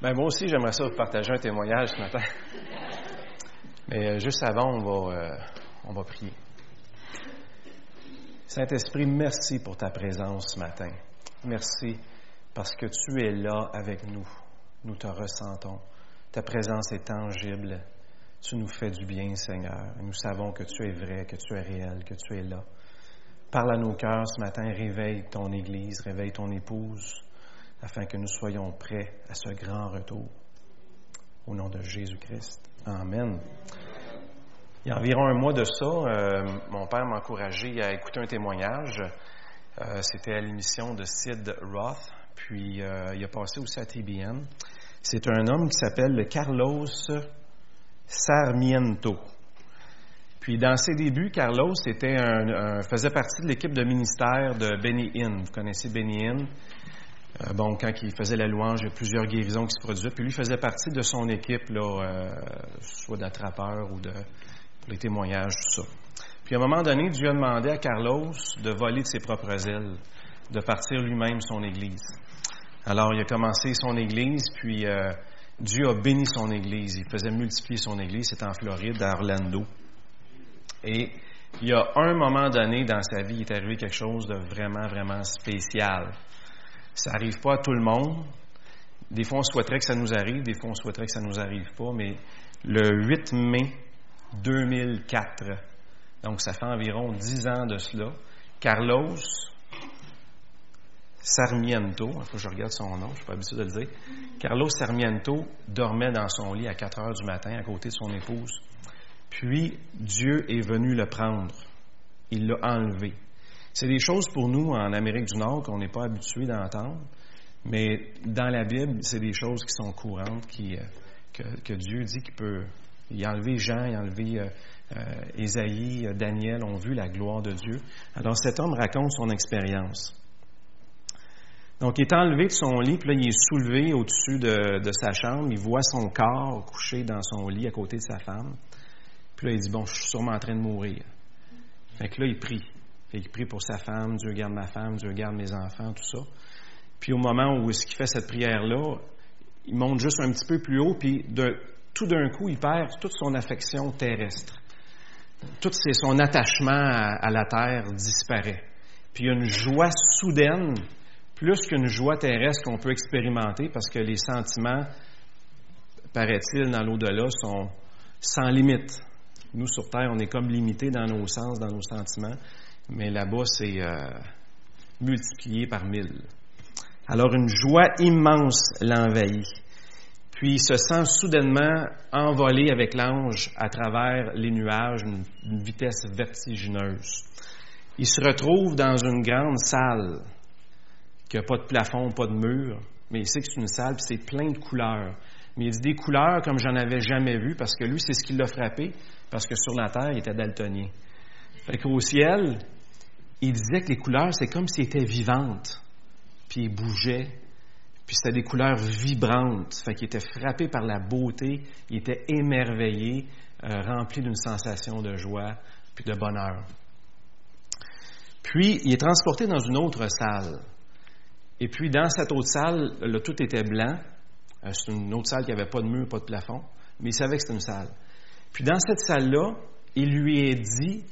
Ben, moi aussi, j'aimerais ça vous partager un témoignage ce matin. Mais euh, juste avant, on va, euh, on va prier. Saint-Esprit, merci pour ta présence ce matin. Merci parce que tu es là avec nous. Nous te ressentons. Ta présence est tangible. Tu nous fais du bien, Seigneur. Nous savons que tu es vrai, que tu es réel, que tu es là. Parle à nos cœurs ce matin, réveille ton Église, réveille ton épouse, afin que nous soyons prêts à ce grand retour. Au nom de Jésus-Christ. Amen. Il y a environ un mois de ça, euh, mon père m'a encouragé à écouter un témoignage. Euh, c'était à l'émission de Sid Roth, puis euh, il a passé aussi à TBN. C'est un homme qui s'appelle Carlos Sarmiento. Puis dans ses débuts, Carlos faisait partie de l'équipe de ministère de Benny Hinn. Vous connaissez Benny Hinn? Euh, bon, quand il faisait la louange, il y a plusieurs guérisons qui se produisaient. Puis lui faisait partie de son équipe, là, euh, soit d'attrapeurs ou de pour les témoignages, tout ça. Puis à un moment donné, Dieu a demandé à Carlos de voler de ses propres ailes, de partir lui-même son Église. Alors il a commencé son Église, puis euh, Dieu a béni son Église. Il faisait multiplier son Église. C'était en Floride, à Orlando. Et il y a un moment donné dans sa vie, il est arrivé quelque chose de vraiment, vraiment spécial. Ça n'arrive pas à tout le monde. Des fois, on souhaiterait que ça nous arrive, des fois, on souhaiterait que ça ne nous arrive pas, mais le 8 mai 2004, donc ça fait environ 10 ans de cela, Carlos Sarmiento, il que je regarde son nom, je ne suis pas habitué de le dire, Carlos Sarmiento dormait dans son lit à 4 heures du matin à côté de son épouse. Puis Dieu est venu le prendre. Il l'a enlevé. C'est des choses pour nous en Amérique du Nord qu'on n'est pas habitué d'entendre, mais dans la Bible, c'est des choses qui sont courantes, qui, euh, que, Dieu dit qu'il peut. A enlevé Jean, il a enlevé euh, euh, Daniel ont vu la gloire de Dieu. Alors cet homme raconte son expérience. Donc, il est enlevé de son lit, puis là, il est soulevé au-dessus de, de, sa chambre. Il voit son corps couché dans son lit à côté de sa femme. Puis là, il dit Bon, je suis sûrement en train de mourir. Fait que là, il prie il prie pour sa femme, Dieu garde ma femme, Dieu garde mes enfants, tout ça. Puis au moment où il fait cette prière-là, il monte juste un petit peu plus haut, puis tout d'un coup, il perd toute son affection terrestre. Tout son attachement à, la terre disparaît. Puis il y a une joie soudaine, plus qu'une joie terrestre qu'on peut expérimenter, parce que les sentiments, paraît-il, dans l'au-delà, sont sans limite. Nous, sur Terre, on est comme limités dans nos sens, dans nos sentiments mais là-bas, c'est euh, multiplié par mille. Alors une joie immense l'envahit. Puis il se sent soudainement envolé avec l'ange à travers les nuages, une, une, vitesse vertigineuse. Il se retrouve dans une grande salle qui n'a pas de plafond, pas de mur, mais il sait que c'est une salle, puis c'est plein de couleurs. Mais il dit des couleurs comme j'en avais jamais vu, parce que lui, c'est ce qui l'a frappé, parce que sur la terre, il était daltonien. Fait qu'au ciel, il disait que les couleurs, c'est comme s'ils étaient vivantes, puis ils bougeaient, puis c'était des couleurs vibrantes. Fait qu'il était frappé par la beauté, il était émerveillé, euh, rempli d'une sensation de joie, puis de bonheur. Puis, il est transporté dans une autre salle. Et puis, dans cette autre salle, le tout était blanc. Euh, c'est une autre salle qui n'avait pas de mur, pas de plafond, mais il savait que c'était une salle. Puis, dans cette salle-là, il lui est dit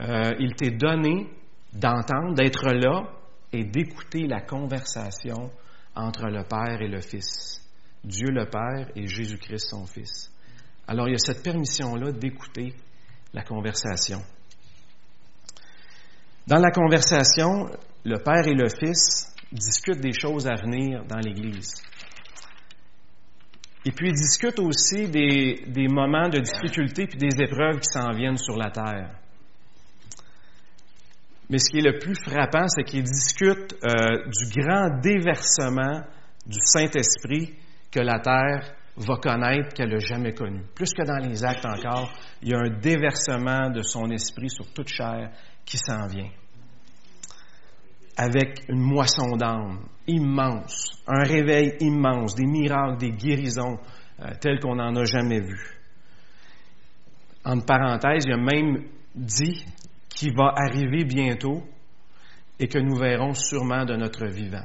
euh, il t'est donné d'entendre, d'être là et d'écouter la conversation entre le Père et le Fils. Dieu le Père et Jésus-Christ son Fils. Alors il y a cette permission-là d'écouter la conversation. Dans la conversation, le Père et le Fils discutent des choses à venir dans l'Église. Et puis ils discutent aussi des, des moments de difficulté et des épreuves qui s'en viennent sur la terre. Mais ce qui est le plus frappant, c'est qu'ils discutent euh, du grand déversement du Saint-Esprit que la terre va connaître qu'elle n'a jamais connu. Plus que dans les actes encore, il y a un déversement de son esprit sur toute chair qui s'en vient. Avec une moisson d'âme immense, un réveil immense, des miracles, des guérisons euh, tels qu'on n'en a jamais vu. En parenthèse, il a même dit qui va arriver bientôt et que nous verrons sûrement de notre vivant.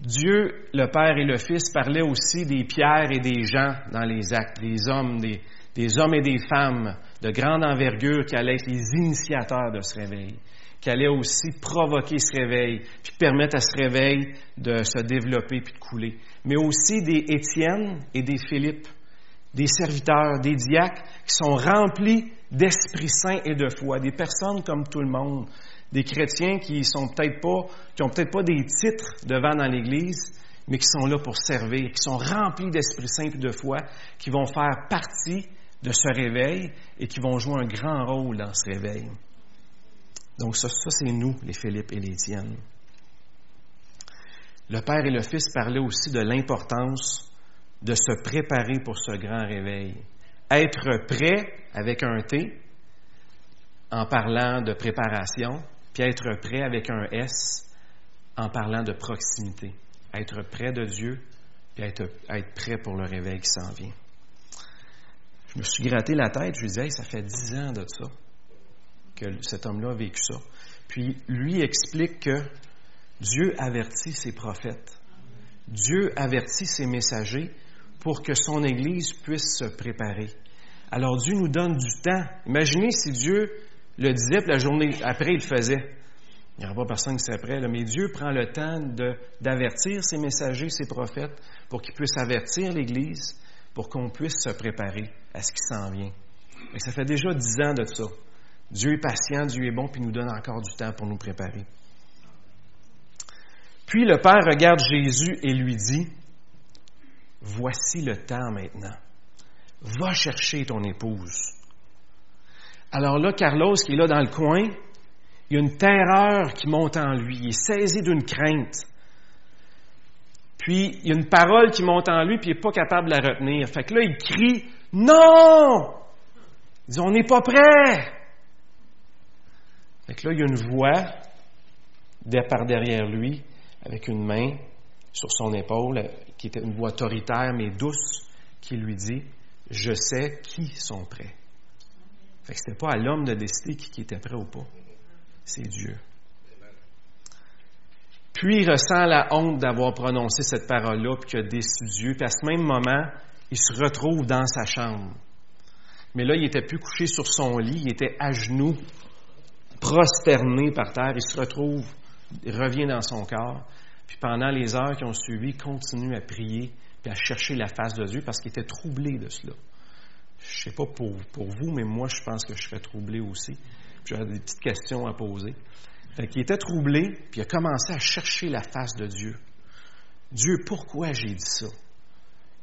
Dieu, le Père et le Fils, parlaient aussi des pierres et des gens dans les actes, des hommes, des, des hommes et des femmes de grande envergure qui allaient être les initiateurs de ce réveil, qui allaient aussi provoquer ce réveil, puis permettre à ce réveil de se développer puis de couler. Mais aussi des Étienne et des Philippe, des serviteurs, des diacres qui sont remplis d'Esprit Saint et de foi, des personnes comme tout le monde, des chrétiens qui sont peut-être pas, qui ont peut-être pas des titres devant dans l'Église, mais qui sont là pour servir, qui sont remplis d'Esprit Saint et de foi, qui vont faire partie de ce réveil et qui vont jouer un grand rôle dans ce réveil. Donc ça, ça c'est nous, les Philippe et les Étienne. Le Père et le Fils parlaient aussi de l'importance de se préparer pour ce grand réveil. Être prêt avec un T en parlant de préparation, puis être prêt avec un S en parlant de proximité. Être près de Dieu, puis être, être prêt pour le réveil qui s'en vient. Je me suis gratté la tête, je lui disais, ça fait dix ans de ça que cet homme-là a vécu ça. Puis lui explique que Dieu avertit ses prophètes. Dieu avertit ses messagers pour que son Église puisse se préparer. Alors Dieu nous donne du temps. Imaginez si Dieu le disait, puis la journée après, il le faisait. Il n'y aura pas personne qui serait prêt, mais Dieu prend le temps d'avertir ses messagers, ses prophètes, pour qu'ils puissent avertir l'Église, pour qu'on puisse se préparer à ce qui s'en vient. Et ça fait déjà dix ans de ça. Dieu est patient, Dieu est bon, puis nous donne encore du temps pour nous préparer. Puis le Père regarde Jésus et lui dit, Voici le temps maintenant. Va chercher ton épouse. Alors là, Carlos, qui est là dans le coin, il y a une terreur qui monte en lui. Il est saisi d'une crainte. Puis, il y a une parole qui monte en lui, puis il n'est pas capable de la retenir. Fait que là, il crie Non Il dit On n'est pas prêt. Fait que là, il y a une voix par derrière lui, avec une main sur son épaule, qui était une voix autoritaire mais douce, qui lui dit Je sais qui sont prêts. Fait que c'était pas à l'homme de décider qui était prêt ou pas. C'est Dieu. Puis il ressent la honte d'avoir prononcé cette parole-là, puis qu'il a déçu Dieu. Puis à ce même moment, il se retrouve dans sa chambre. Mais là, il n'était plus couché sur son lit, il était à genoux, prosterné par terre. Il se retrouve, il revient dans son corps. Puis pendant les heures qui ont suivi, il continue à prier, puis à chercher la face de Dieu, parce qu'il était troublé de cela. Je sais pas pour, vous, mais moi, je pense que je serais troublé aussi. J'aurais des petites questions à poser. Fait il était troublé, puis il a commencé à chercher la face de Dieu. Dieu, pourquoi j'ai dit ça?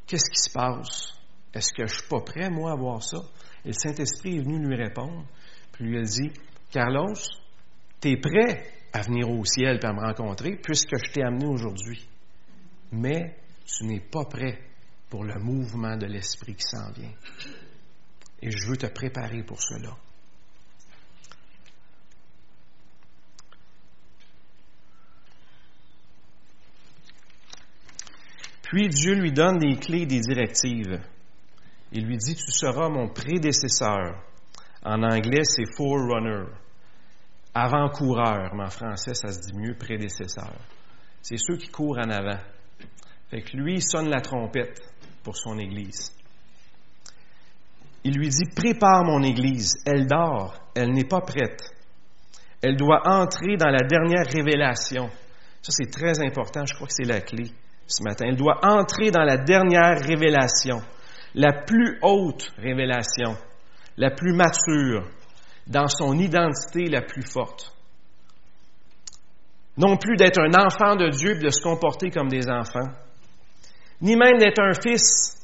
Qu'est-ce qui se passe? Est-ce que je suis pas prêt, moi, à voir ça? Et le Saint-Esprit est venu lui répondre, puis lui a dit, Carlos, tu es prêt? À venir au ciel et à me rencontrer, puisque je t'ai amené aujourd'hui. Mais tu n'es pas prêt pour le mouvement de l'Esprit qui s'en vient. Et je veux te préparer pour cela. Puis Dieu lui donne des clés, des directives. Il lui dit, tu seras mon prédécesseur. En anglais, c'est forerunner. Avant-coureur, mais en français, ça se dit mieux prédécesseur. C'est ceux qui courent en avant. Lui, il sonne la trompette pour son Église. Il lui dit, prépare mon Église, elle dort, elle n'est pas prête. Elle doit entrer dans la dernière révélation. Ça, c'est très important, je crois que c'est la clé ce matin. Elle doit entrer dans la dernière révélation, la plus haute révélation, la plus mature, dans son identité la plus forte. Non plus d'être un enfant de Dieu et de se comporter comme des enfants, ni même d'être un fils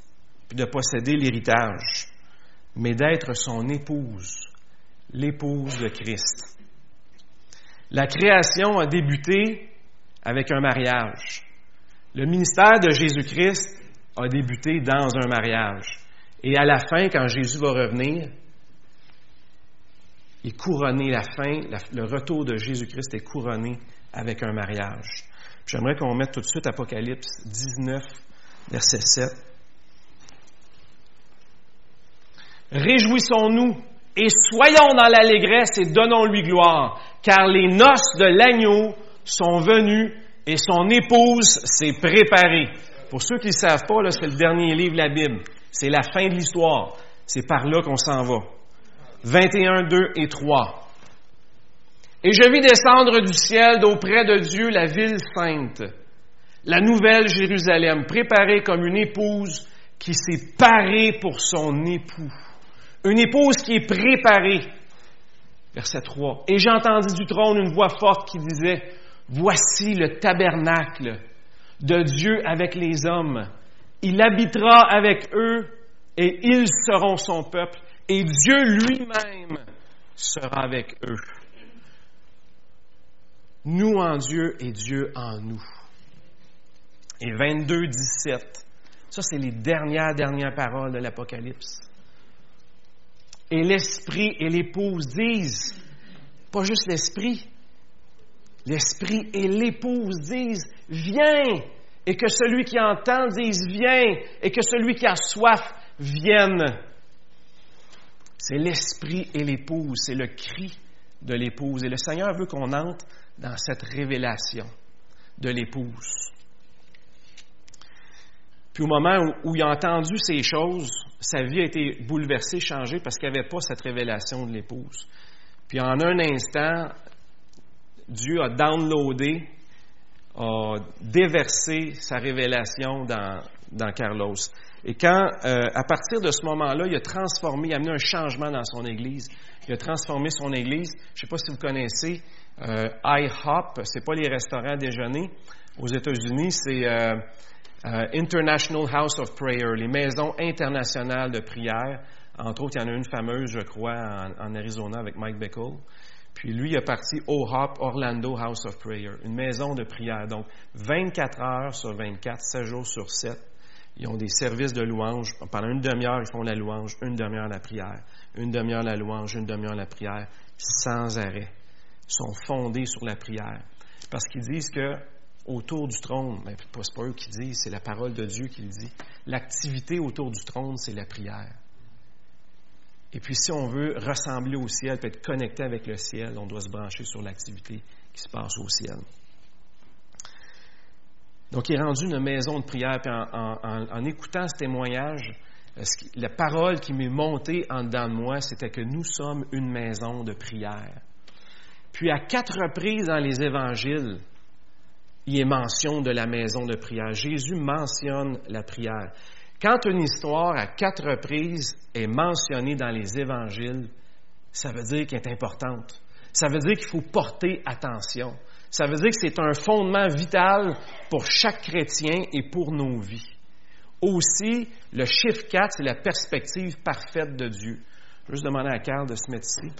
et de posséder l'héritage, mais d'être son épouse, l'épouse de Christ. La création a débuté avec un mariage. Le ministère de Jésus-Christ a débuté dans un mariage. Et à la fin, quand Jésus va revenir, est couronné, la fin, le retour de Jésus-Christ est couronné avec un mariage. J'aimerais qu'on mette tout de suite Apocalypse 19, verset 7. Réjouissons-nous et soyons dans l'allégresse et donnons-lui gloire, car les noces de l'agneau sont venues et son épouse s'est préparée. Pour ceux qui ne savent pas, c'est le dernier livre de la Bible. C'est la fin de l'histoire. C'est par là qu'on s'en va. 21, 2 et 3. Et je vis descendre du ciel d'auprès de Dieu la ville sainte, la nouvelle Jérusalem, préparée comme une épouse qui s'est parée pour son époux. Une épouse qui est préparée. Verset 3. Et j'ai entendu du trône une voix forte qui disait, Voici le tabernacle de Dieu avec les hommes. Il habitera avec eux et ils seront son peuple et Dieu lui-même sera avec eux. Nous en Dieu et Dieu en nous. Et 22, 17. Ça, c'est les dernières, dernières paroles de l'Apocalypse. Et l'Esprit et l'Épouse disent, pas juste l'Esprit, l'Esprit et l'Épouse disent, viens, et que celui qui entend dise, viens, et que celui qui a soif vienne. C'est l'Esprit et l'Épouse, c'est le cri de l'Épouse. Et le Seigneur veut qu'on entre dans cette révélation de l'épouse. Puis au moment où, il a entendu ces choses, sa vie a été bouleversée, changée, parce qu'il n'y avait pas cette révélation de l'épouse. Puis en un instant, Dieu a downloadé, a déversé sa révélation dans, dans Carlos. Et quand, euh, à partir de ce moment-là, il a transformé, il a amené un changement dans son Église. Il a transformé son Église. Je ne sais pas si vous connaissez euh, IHOP, c'est pas les restaurants à déjeuner. Aux États-Unis, c'est euh, euh, International House of Prayer, les maisons internationales de prière. Entre autres, il y en a une fameuse, je crois, en, Arizona avec Mike Bickle. Puis lui, il a parti OHOP, Orlando House of Prayer, une maison de prière. Donc, 24 heures sur 24, 7 jours sur 7, ils ont des services de louange. Pendant une demi-heure, ils font la louange, une demi-heure la prière, une demi-heure la louange, une demi-heure la prière, sans arrêt. Ils sont fondés sur la prière. Parce qu'ils disent que autour du trône, mais c'est pas eux qui disent, c'est la parole de Dieu qui le dit. L'activité autour du trône, c'est la prière. Et puis, si on veut ressembler au ciel, peut être connecté avec le ciel, on doit se brancher sur l'activité qui se passe au ciel. Donc, il est rendu une maison de prière. Puis en, écoutant ce témoignage, la parole qui m'est montée en dedans de moi, c'était que nous sommes une maison de prière. Puis à quatre reprises dans les évangiles, il est mention de la maison de prière. Jésus mentionne la prière. Quand une histoire à quatre reprises est mentionnée dans les évangiles, ça veut dire qu'elle est importante. Ça veut dire qu'il faut porter attention. Ça veut dire que c'est un fondement vital pour chaque chrétien et pour nos vies. Aussi, le chiffre 4, c'est la perspective parfaite de Dieu. Je vais juste demander à Carl de se mettre ici.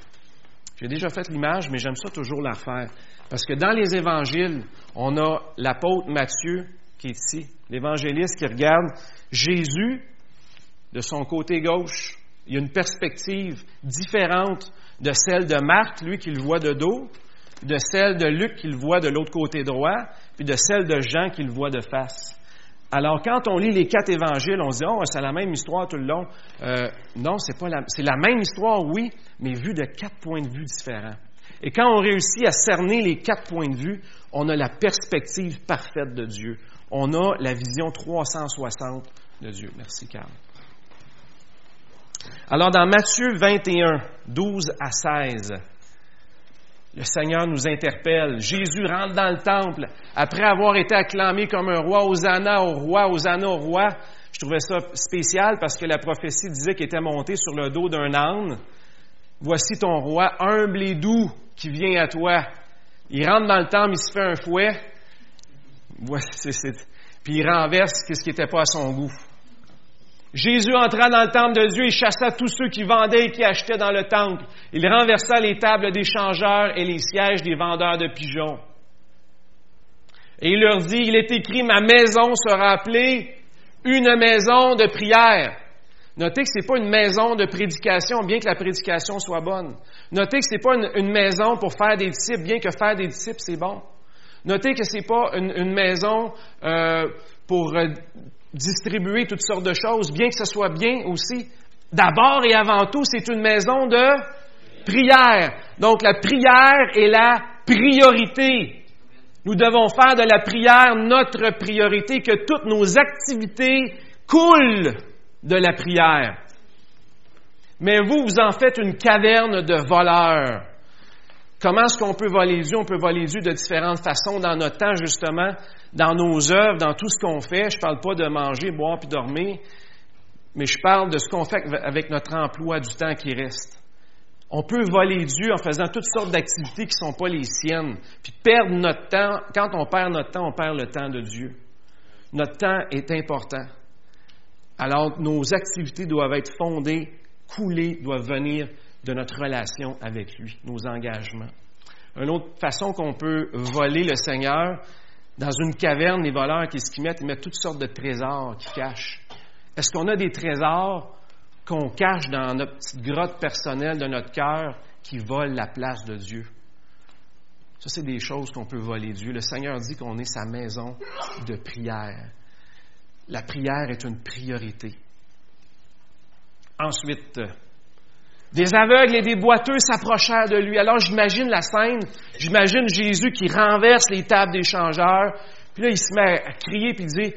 J'ai déjà fait l'image, mais j'aime ça toujours la refaire. Parce que dans les évangiles, on a l'apôtre Matthieu qui est ici, l'évangéliste qui regarde Jésus de son côté gauche. Il y a une perspective différente de celle de Marc, lui qui le voit de dos, de celle de Luc qui le voit de l'autre côté droit, puis de celle de Jean qui le voit de face. Alors, quand on lit les quatre évangiles, on se dit, oh, c'est la même histoire tout le long. Euh, non, c'est pas la, c'est la même histoire, oui, mais vue de quatre points de vue différents. Et quand on réussit à cerner les quatre points de vue, on a la perspective parfaite de Dieu. On a la vision 360 de Dieu. Merci, Carl. Alors, dans Matthieu 21, 12 à 16, le Seigneur nous interpelle. Jésus rentre dans le temple après avoir été acclamé comme un roi, Hosanna au roi, Hosanna au roi. Je trouvais ça spécial parce que la prophétie disait qu'il était monté sur le dos d'un âne. Voici ton roi, humble et doux, qui vient à toi. Il rentre dans le temple, il se fait un fouet. Puis il renverse ce qui n'était pas à son goût. Jésus entra dans le temple de Dieu et chassa tous ceux qui vendaient et qui achetaient dans le temple. Il renversa les tables des changeurs et les sièges des vendeurs de pigeons. Et il leur dit, il est écrit, ma maison sera appelée une maison de prière. Notez que ce n'est pas une maison de prédication, bien que la prédication soit bonne. Notez que ce n'est pas une, maison pour faire des disciples, bien que faire des disciples, c'est bon. Notez que ce n'est pas une, maison euh, pour euh, distribuer toutes sortes de choses, bien que ce soit bien aussi. D'abord et avant tout, c'est une maison de prière. Donc la prière est la priorité. Nous devons faire de la prière notre priorité, que toutes nos activités coulent de la prière. Mais vous, vous en faites une caverne de voleurs. Comment est-ce qu'on peut voler Dieu? On peut voler Dieu de différentes façons dans notre temps, justement, dans nos œuvres, dans tout ce qu'on fait. Je ne parle pas de manger, boire puis dormir, mais je parle de ce qu'on fait avec notre emploi du temps qui reste. On peut voler Dieu en faisant toutes sortes d'activités qui ne sont pas les siennes, puis perdre notre temps. Quand on perd notre temps, on perd le temps de Dieu. Notre temps est important. Alors, nos activités doivent être fondées, coulées, doivent venir de notre relation avec lui, nos engagements. Une autre façon qu'on peut voler le Seigneur, dans une caverne, les voleurs, qu'est-ce qu'ils mettent? Ils mettent toutes sortes de trésors qu'ils cachent. Est-ce qu'on a des trésors qu'on cache dans notre petite grotte personnelle de notre cœur qui volent la place de Dieu? Ça, c'est des choses qu'on peut voler Dieu. Le Seigneur dit qu'on est sa maison de prière. La prière est une priorité. Ensuite, des aveugles et des boiteux s'approchèrent de lui. Alors j'imagine la scène, j'imagine Jésus qui renverse les tables des changeurs, puis là il se met à crier puis il dit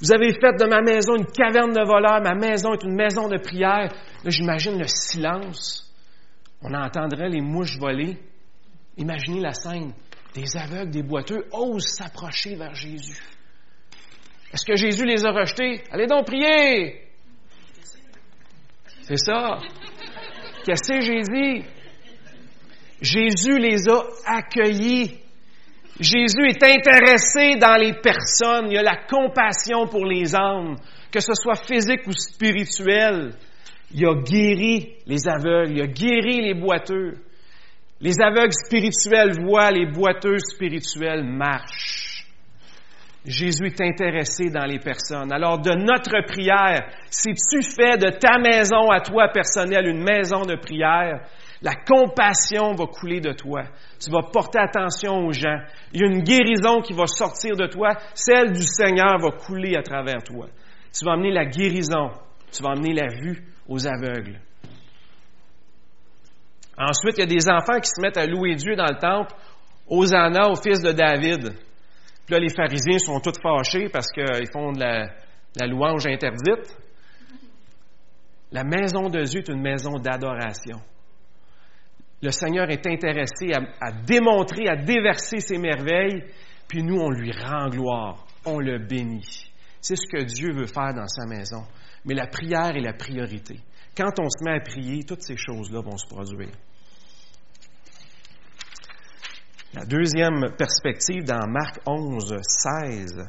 Vous avez fait de ma maison une caverne de voleurs, ma maison est une maison de prière. Là j'imagine le silence. On entendrait les mouches voler. Imaginez la scène. Des aveugles, des boiteux osent s'approcher vers Jésus. Est-ce que Jésus les a rejetés? Allez donc prier! C'est ça. Qu'est-ce que Jésus? Jésus les a accueillis. Jésus est intéressé dans les personnes. Il a la compassion pour les âmes, que ce soit physique ou spirituel. Il a guéri les aveugles, il a guéri les boiteux. Les aveugles spirituels voient, les boiteux spirituels marchent. Jésus est intéressé dans les personnes. Alors, de notre prière, si tu fais de ta maison à toi personnelle une maison de prière, la compassion va couler de toi. Tu vas porter attention aux gens. Il y a une guérison qui va sortir de toi. Celle du Seigneur va couler à travers toi. Tu vas amener la guérison. Tu vas amener la vue aux aveugles. Ensuite, il y a des enfants qui se mettent à louer Dieu dans le temple. Hosanna au fils de David. Puis là, les pharisiens sont tous fâchés parce qu'ils font de la, louange interdite. La maison de Dieu est une maison d'adoration. Le Seigneur est intéressé à, à, démontrer, à déverser ses merveilles, puis nous, on lui rend gloire, on le bénit. C'est ce que Dieu veut faire dans sa maison. Mais la prière est la priorité. Quand on se met à prier, toutes ces choses-là vont se produire. La deuxième perspective dans Marc 11, 16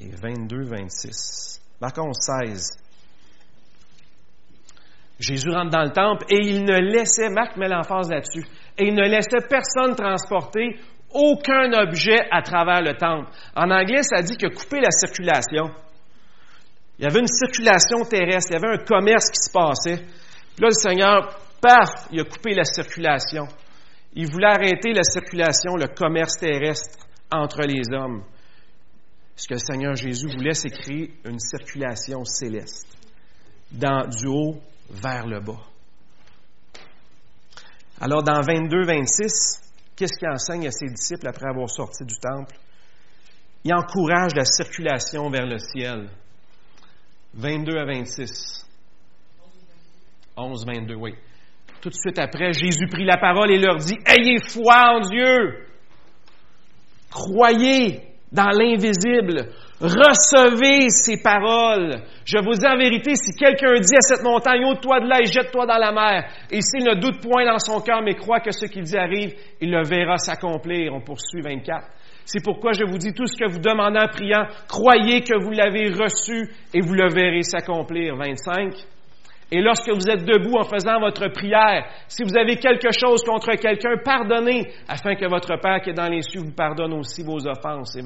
et 22, 26. Marc 11, 16. Jésus rentre dans le temple et il ne laissait, Marc met l'emphase là-dessus, et il ne laissait personne transporter aucun objet à travers le temple. En anglais, ça dit qu'il a coupé la circulation. Il y avait une circulation terrestre, il y avait un commerce qui se passait. Puis là, le Seigneur, paf, il a coupé la circulation. Il voulait arrêter la circulation, le commerce terrestre entre les hommes. Ce que le Seigneur Jésus voulait, c'est créer une circulation céleste, du haut vers le bas. Alors, dans 22-26, qu'est-ce qu'il enseigne à ses disciples après avoir sorti du temple? Il encourage la circulation vers le ciel. 22 à 26. 11, 22, oui. Tout de suite après, Jésus prit la parole et leur dit, Ayez foi en Dieu. Croyez dans l'invisible. Recevez ces paroles. Je vous dis en vérité, si quelqu'un dit à cette montagne, ôte-toi de là et jette-toi dans la mer, et s'il ne doute point dans son cœur, mais croit que ce qu'il dit arrive, il le verra s'accomplir. On poursuit 24. C'est pourquoi je vous dis tout ce que vous demandez en priant, croyez que vous l'avez reçu et vous le verrez s'accomplir. 25. Et lorsque vous êtes debout en faisant votre prière, si vous avez quelque chose contre quelqu'un, pardonnez, afin que votre Père qui est dans les cieux vous pardonne aussi vos offenses. C'est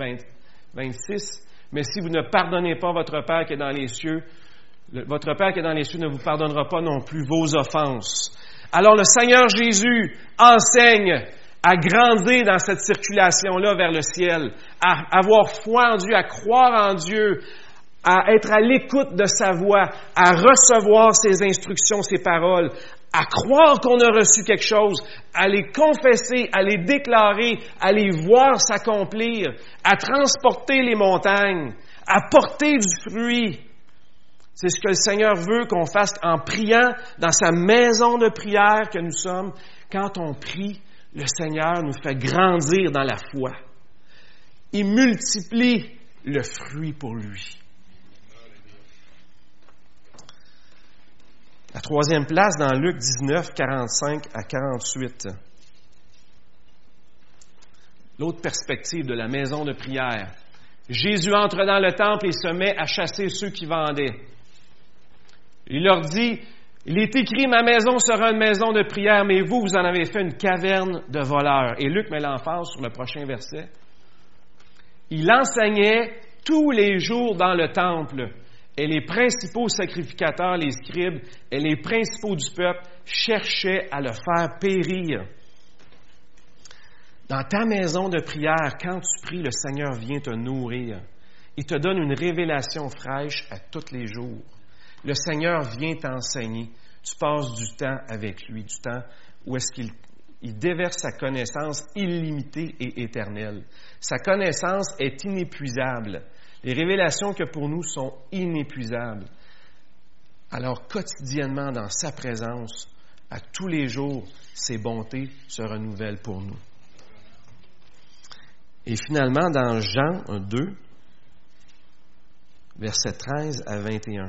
26. Mais si vous ne pardonnez pas votre Père qui est dans les cieux, votre Père qui est dans les cieux ne vous pardonnera pas non plus vos offenses. Alors le Seigneur Jésus enseigne à grandir dans cette circulation-là vers le ciel, à avoir foi en Dieu, à croire en Dieu, à être à l'écoute de sa voix, à recevoir ses instructions, ses paroles, à croire qu'on a reçu quelque chose, à les confesser, à les déclarer, à les voir s'accomplir, à transporter les montagnes, à porter du fruit. C'est ce que le Seigneur veut qu'on fasse en priant dans sa maison de prière que nous sommes. Quand on prie, le Seigneur nous fait grandir dans la foi. Il multiplie le fruit pour lui. La troisième place dans Luc 19, 45 à 48. L'autre perspective de la maison de prière. Jésus entre dans le temple et se met à chasser ceux qui vendaient. Il leur dit, il est écrit, ma maison sera une maison de prière, mais vous, vous en avez fait une caverne de voleurs. Et Luc met l'emphase sur le prochain verset. Il enseignait tous les jours dans le temple et les principaux sacrificateurs, les scribes, et les principaux du peuple cherchaient à le faire périr. Dans ta maison de prière, quand tu pries, le Seigneur vient te nourrir. Il te donne une révélation fraîche à tous les jours. Le Seigneur vient t'enseigner. Tu passes du temps avec lui, du temps où est-ce qu'il il déverse sa connaissance illimitée et éternelle. Sa connaissance est inépuisable. Les révélations que pour nous sont inépuisables. Alors quotidiennement dans sa présence, à tous les jours, ses bontés se renouvellent pour nous. Et finalement, dans Jean 2, versets 13 à 21.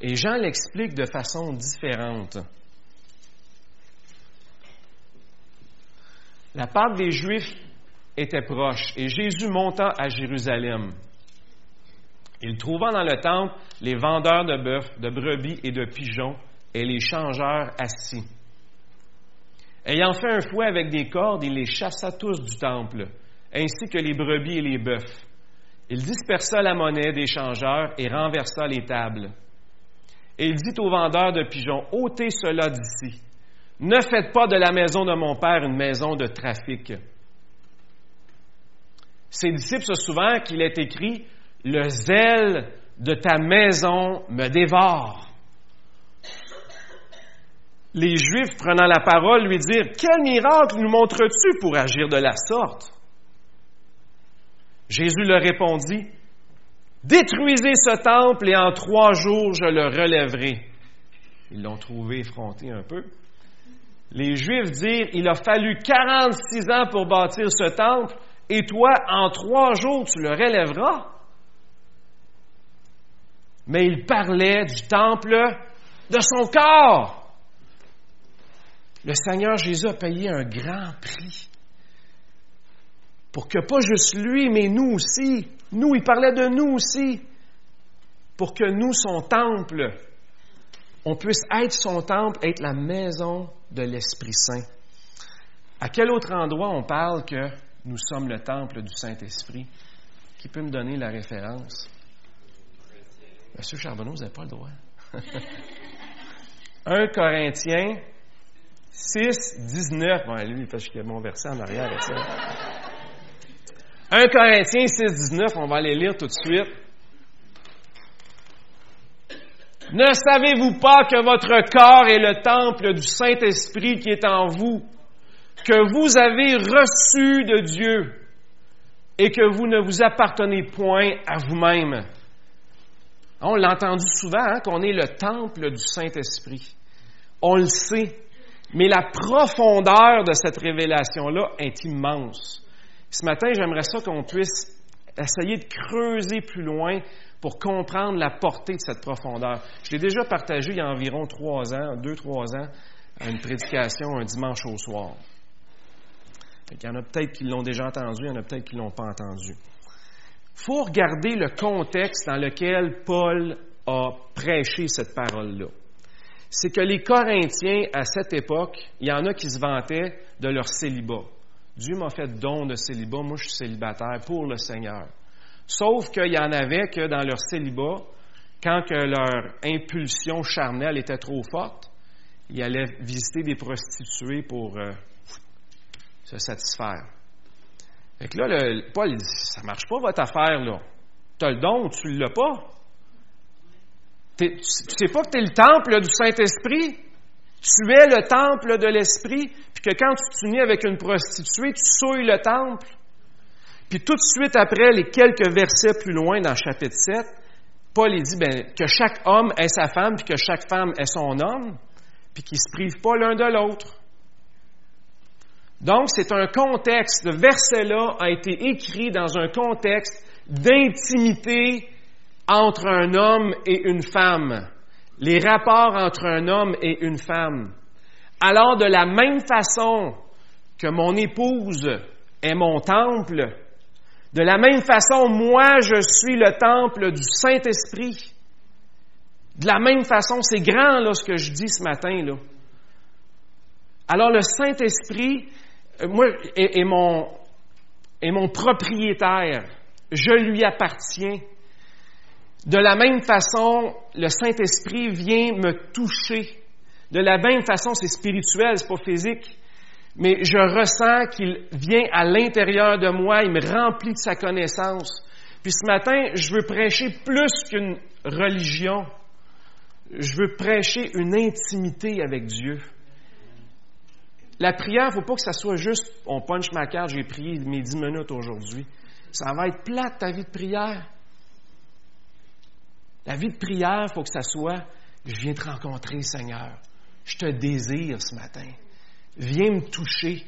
Et Jean l'explique de façon différente. La Pâque des Juifs était proche et Jésus monta à Jérusalem. Il trouva dans le temple les vendeurs de bœufs, de brebis et de pigeons et les changeurs assis. Ayant fait un fouet avec des cordes, il les chassa tous du temple, ainsi que les brebis et les bœufs. Il dispersa la monnaie des changeurs et renversa les tables. Et il dit aux vendeurs de pigeons, ôtez cela d'ici. Ne faites pas de la maison de mon Père une maison de trafic. Ses disciples se souviennent qu'il est écrit Le zèle de ta maison me dévore. Les Juifs, prenant la parole, lui dirent Quel miracle nous montres-tu pour agir de la sorte Jésus leur répondit Détruisez ce temple et en trois jours je le relèverai. Ils l'ont trouvé effronté un peu les Juifs dirent, il a fallu 46 ans pour bâtir ce temple, et toi, en trois jours, tu le relèveras. Mais il parlait du temple de son corps. Le Seigneur Jésus a payé un grand prix pour que pas juste lui, mais nous aussi, nous, il parlait de nous aussi, pour que nous, son temple, on puisse être son temple, être la maison de l'Esprit Saint. À quel autre endroit on parle que nous sommes le temple du Saint-Esprit? Qui peut me donner la référence? Monsieur Charbonneau, vous n'avez pas le droit. 1 Corinthiens 6, 19. Bon, lui, parce a mon verset en arrière avec ça. 1 Corinthiens 6, 19, on va aller lire tout de suite. Ne savez-vous pas que votre corps est le temple du Saint-Esprit qui est en vous, que vous avez reçu de Dieu et que vous ne vous appartenez point à vous-même? On l'a entendu souvent, hein, qu'on est le temple du Saint-Esprit. On le sait. Mais la profondeur de cette révélation-là est immense. Ce matin, j'aimerais ça qu'on puisse essayer de creuser plus loin pour comprendre la portée de cette profondeur. Je l'ai déjà partagé il y a environ trois ans, deux, trois ans, à une prédication un dimanche au soir. Il y en a peut-être qui l'ont déjà entendu, il y en a peut-être qui ne l'ont pas entendu. Il faut regarder le contexte dans lequel Paul a prêché cette parole-là. C'est que les Corinthiens, à cette époque, il y en a qui se vantaient de leur célibat. Dieu m'a fait don de célibat, moi je suis célibataire pour le Seigneur. Sauf qu'il y en avait que dans leur célibat, quand que leur impulsion charnelle était trop forte, ils allaient visiter des prostituées pour euh, se satisfaire. Fait que là, Paul dit, ça marche pas votre affaire, là. Tu as le don ou tu ne l'as pas? tu ne sais pas que tu es le temple du Saint-Esprit? Tu es le temple de l'Esprit, puis que quand tu t'unis avec une prostituée, tu souilles le temple. Puis tout de suite après, les quelques versets plus loin dans le chapitre 7, Paul dit ben, que chaque homme est sa femme, puis que chaque femme est son homme, puis qu'ils ne se privent pas l'un de l'autre. Donc, c'est un contexte, le verset-là a été écrit dans un contexte d'intimité entre un homme et une femme, les rapports entre un homme et une femme. Alors, de la même façon que mon épouse est mon temple, de la même façon, moi, je suis le temple du Saint-Esprit. De la même façon, c'est grand là, ce que je dis ce matin. Là. Alors le Saint-Esprit, euh, moi, est, mon, propriétaire. Je lui appartiens. De la même façon, le Saint-Esprit vient me toucher. De la même façon, c'est spirituel, c'est pas physique. Mais je ressens qu'il vient à l'intérieur de moi, il me remplit de sa connaissance. Puis ce matin, je veux prêcher plus qu'une religion. Je veux prêcher une intimité avec Dieu. La prière, il ne faut pas que ça soit juste on punch ma carte, j'ai prié mes dix minutes aujourd'hui. Ça va être plate, ta vie de prière. La vie de prière, il faut que ça soit je viens te rencontrer, Seigneur. Je te désire ce matin. Viens me toucher.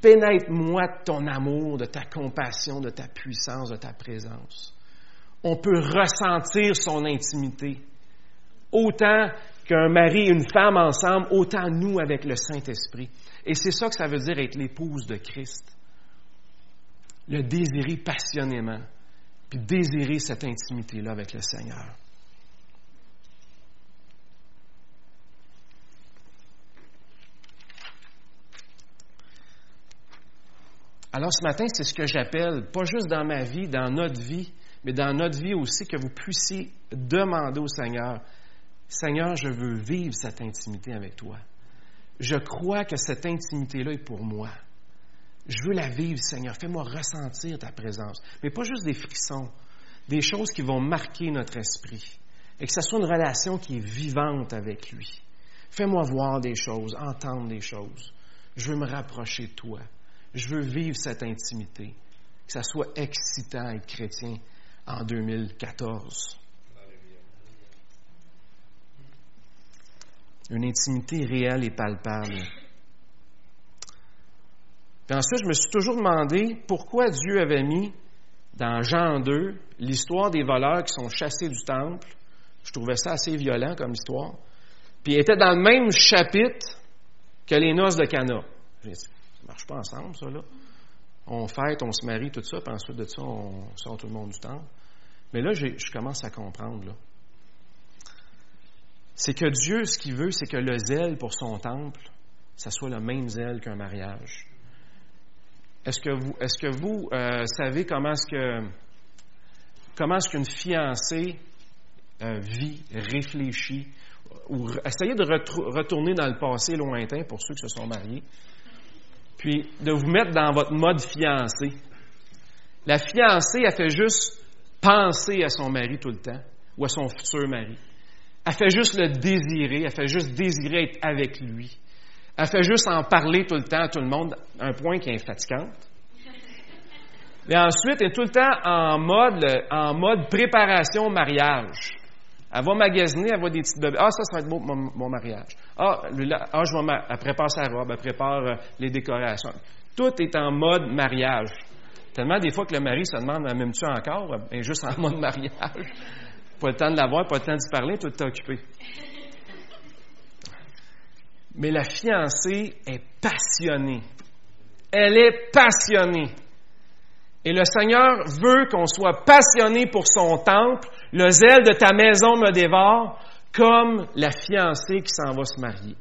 Pénètre-moi de ton amour, de ta compassion, de ta puissance, de ta présence. On peut ressentir son intimité. Autant qu'un mari et une femme ensemble, autant nous avec le Saint-Esprit. Et c'est ça que ça veut dire être l'épouse de Christ. Le désirer passionnément, puis désirer cette intimité-là avec le Seigneur. Alors ce matin, c'est ce que j'appelle, pas juste dans ma vie, dans notre vie, mais dans notre vie aussi, que vous puissiez demander au Seigneur, Seigneur, je veux vivre cette intimité avec toi. Je crois que cette intimité-là est pour moi. Je veux la vivre, Seigneur. Fais-moi ressentir ta présence. Mais pas juste des frissons, des choses qui vont marquer notre esprit. Et que ce soit une relation qui est vivante avec lui. Fais-moi voir des choses, entendre des choses. Je veux me rapprocher de toi. Je veux vivre cette intimité. Que ça soit excitant être chrétien en 2014. Une intimité réelle et palpable. Puis ensuite, je me suis toujours demandé pourquoi Dieu avait mis dans Jean 2 l'histoire des voleurs qui sont chassés du temple. Je trouvais ça assez violent comme histoire. Puis il était dans le même chapitre que les noces de Cana. Marche pas ensemble, ça, là. On fête, on se marie, tout ça, puis ensuite de ça, on sort tout le monde du temple. Mais là, je commence à comprendre, là c'est que Dieu, ce qu'il veut, c'est que le zèle pour son temple, ça soit le même zèle qu'un mariage. Est-ce que vous, est-ce que vous euh, savez comment est-ce que comment est-ce qu'une fiancée euh, vit, réfléchit, ou essayez de retourner dans le passé lointain pour ceux qui se sont mariés, puis de vous mettre dans votre mode fiancé. La fiancée, elle fait juste penser à son mari tout le temps, ou à son futur mari. Elle fait juste le désirer, elle fait juste désirer être avec lui. Elle fait juste en parler tout le temps à tout le monde, un point qui est fatigant. Et ensuite, elle est tout le temps en mode, en mode préparation au mariage. Elle va magasiner, elle va des petites bébés. Ah, ça, ça va être beau, mon, mariage. Ah, ah, je vais elle prépare sa robe, elle prépare euh, les décorations. Tout est en mode mariage. Tellement des fois que le mari se demande, même-tu encore? Est juste en mode mariage. Pas le temps de la voir, pas le temps d'y parler, tout est occupé. Mais la fiancée est passionnée. Elle est passionnée. Et le Seigneur veut qu'on soit passionné pour son temple. Le zèle de ta maison me dévore, comme la fiancée qui s'en va se marier.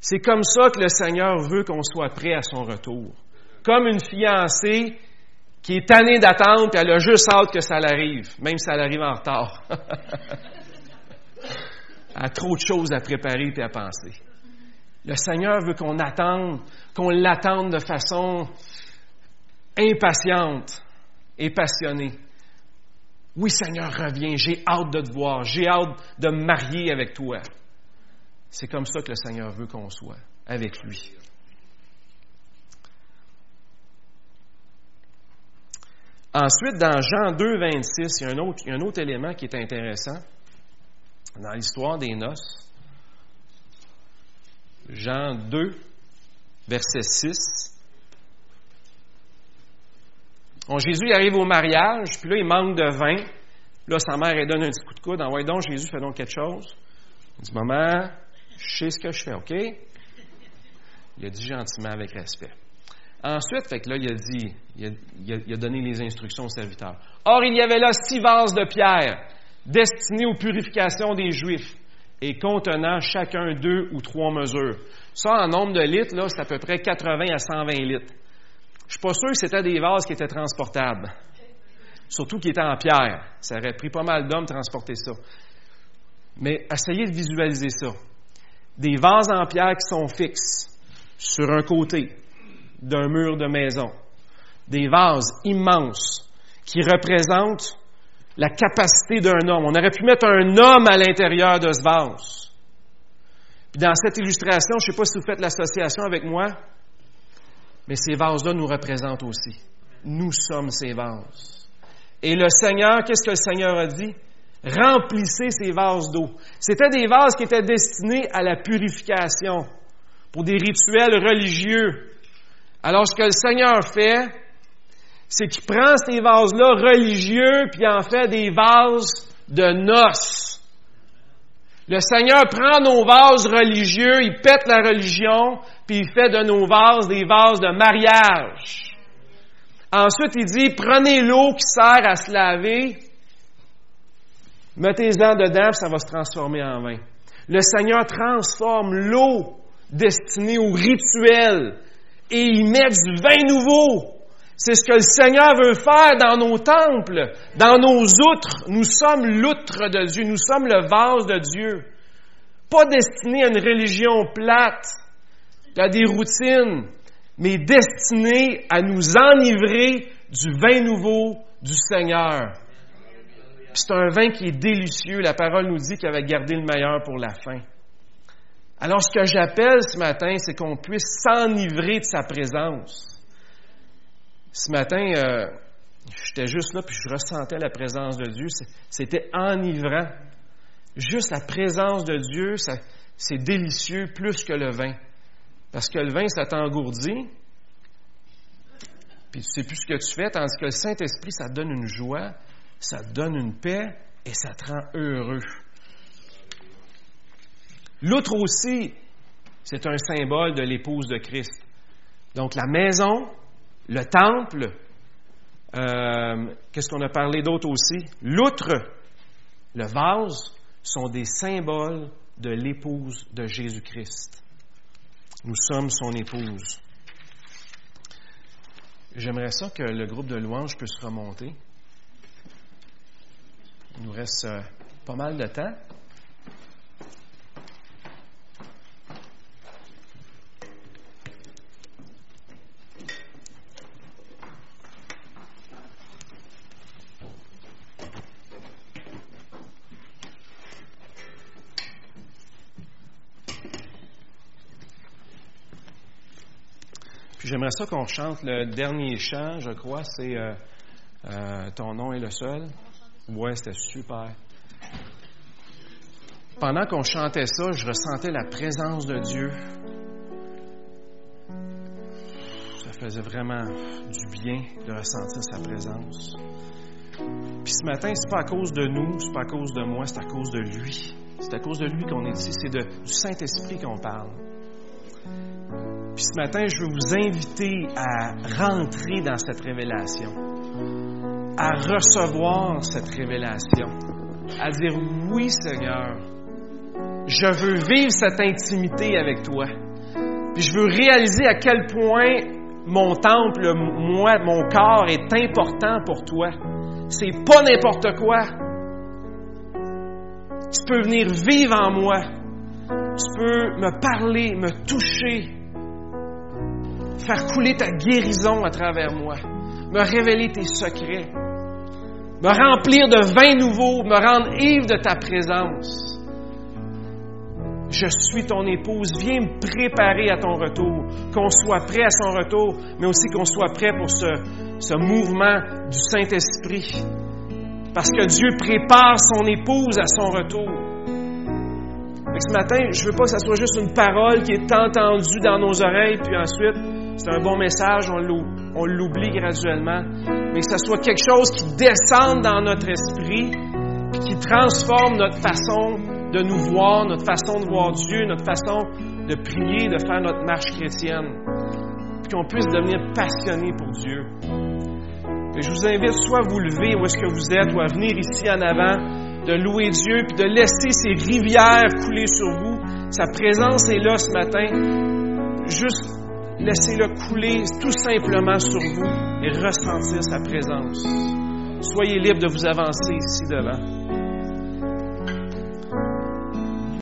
C'est comme ça que le Seigneur veut qu'on soit prêt à son retour. Comme une fiancée qui est tannée d'attendre, puis elle a juste hâte que ça l'arrive, même si elle arrive en retard. elle a trop de choses à préparer et à penser. Le Seigneur veut qu'on attende, qu'on l'attende de façon impatiente et passionnée. Oui, Seigneur, reviens, j'ai hâte de te voir, j'ai hâte de me marier avec toi. C'est comme ça que le Seigneur veut qu'on soit, avec lui. Ensuite, dans Jean 2, 26, il y a un autre, il y a un autre élément qui est intéressant dans l'histoire des noces. Jean 2, verset 6. Jésus arrive au mariage, puis là, il manque de vin. Là, sa mère, elle donne un petit coup de coude. Envoie donc, Jésus, fais donc quelque chose. Il dit, maman, je sais ce que je fais, OK? Il a dit gentiment, avec respect. Ensuite, fait que là, il a dit, il a, donné les instructions aux serviteurs. Or, il y avait là six vases de pierre destinés aux purifications des Juifs et contenant chacun deux ou trois mesures. Ça, en nombre de litres, là, c'est à peu près 80 à 120 litres. Je suis pas sûr que c'était des vases qui étaient transportables. Surtout qui étaient en pierre. Ça aurait pris pas mal d'hommes de transporter ça. Mais essayez de visualiser ça. Des vases en pierre qui sont fixes sur un côté d'un mur de maison. Des vases immenses qui représentent la capacité d'un homme. On aurait pu mettre un homme à l'intérieur de ce vase. Puis dans cette illustration, je ne sais pas si vous faites l'association avec moi, mais ces vases-là nous représentent aussi. Nous sommes ces vases. Et le Seigneur, qu'est-ce que le Seigneur a dit? Remplissez ces vases d'eau. C'était des vases qui étaient destinés à la purification, pour des rituels religieux. Alors ce que le Seigneur fait, c'est qu'il prend ces vases-là religieux, puis en fait des vases de noces. Le Seigneur prend nos vases religieux, il pète la religion, puis il fait de nos vases des vases de mariage. Ensuite, il dit, prenez l'eau qui sert à se laver, mettez-en dedans, puis ça va se transformer en vin. Le Seigneur transforme l'eau destinée au rituel et il met du vin nouveau. C'est ce que le Seigneur veut faire dans nos temples, dans nos outres. Nous sommes l'outre de Dieu, nous sommes le vase de Dieu. Pas destiné à une religion plate, à des routines, mais destiné à nous enivrer du vin nouveau du Seigneur. C'est un vin qui est délicieux. La parole nous dit qu'il avait gardé le meilleur pour la fin. Alors, ce que j'appelle ce matin, c'est qu'on puisse s'enivrer de sa présence. Ce matin, euh, j'étais juste là, puis je ressentais la présence de Dieu. C'était enivrant. Juste la présence de Dieu, c'est délicieux plus que le vin. Parce que le vin, ça t'engourdit, puis tu sais plus ce que tu fais, tandis que le Saint-Esprit, ça te donne une joie, ça te donne une paix et ça te rend heureux. L'autre aussi, c'est un symbole de l'épouse de Christ. Donc la maison, le temple, euh, qu'est-ce qu'on a parlé d'autre aussi? L'outre, le vase, sont des symboles de l'épouse de Jésus-Christ. Nous sommes son épouse. J'aimerais ça que le groupe de louanges puisse remonter. Il nous reste euh, pas mal de temps. J'aimerais ça qu'on chante le dernier chant, je crois, c'est euh, euh, Ton nom est le seul. Ouais, c'était super. Pendant qu'on chantait ça, je ressentais la présence de Dieu. Ça faisait vraiment du bien de ressentir sa présence. Puis ce matin, c'est pas à cause de nous, c'est pas à cause de moi, c'est à cause de lui. C'est à cause de lui qu'on est ici, c'est du Saint-Esprit qu'on parle. Puis ce matin, je veux vous inviter à rentrer dans cette révélation, à recevoir cette révélation, à dire oui Seigneur, je veux vivre cette intimité avec toi. Puis je veux réaliser à quel point mon temple, moi, mon corps est important pour toi. C'est pas n'importe quoi. Tu peux venir vivre en moi. Tu peux me parler, me toucher, faire couler ta guérison à travers moi, me révéler tes secrets. me remplir de vin nouveau, me rendre ivre de ta présence. Je suis ton épouse, viens me préparer à ton retour, qu'on soit prêt à son retour, mais aussi qu'on soit prêt pour ce, ce mouvement du Saint-Esprit. Parce que Dieu prépare son épouse à son retour. ce matin, je veux pas que ce soit juste une parole qui est entendue dans nos oreilles, puis ensuite, c'est un bon message, on l'oublie graduellement, mais que ce soit quelque chose qui descende dans notre esprit, qui transforme notre façon de nous voir, notre façon de voir Dieu, notre façon de prier, de faire notre marche chrétienne, puis qu'on puisse devenir passionné pour Dieu. Et je vous invite soit à vous lever où est-ce que vous êtes, ou à venir ici en avant, de louer Dieu, puis de laisser ces rivières couler sur vous. Sa présence est là ce matin. Juste laissez-le couler tout simplement sur vous et ressentir sa présence. Soyez libre de vous avancer ici devant.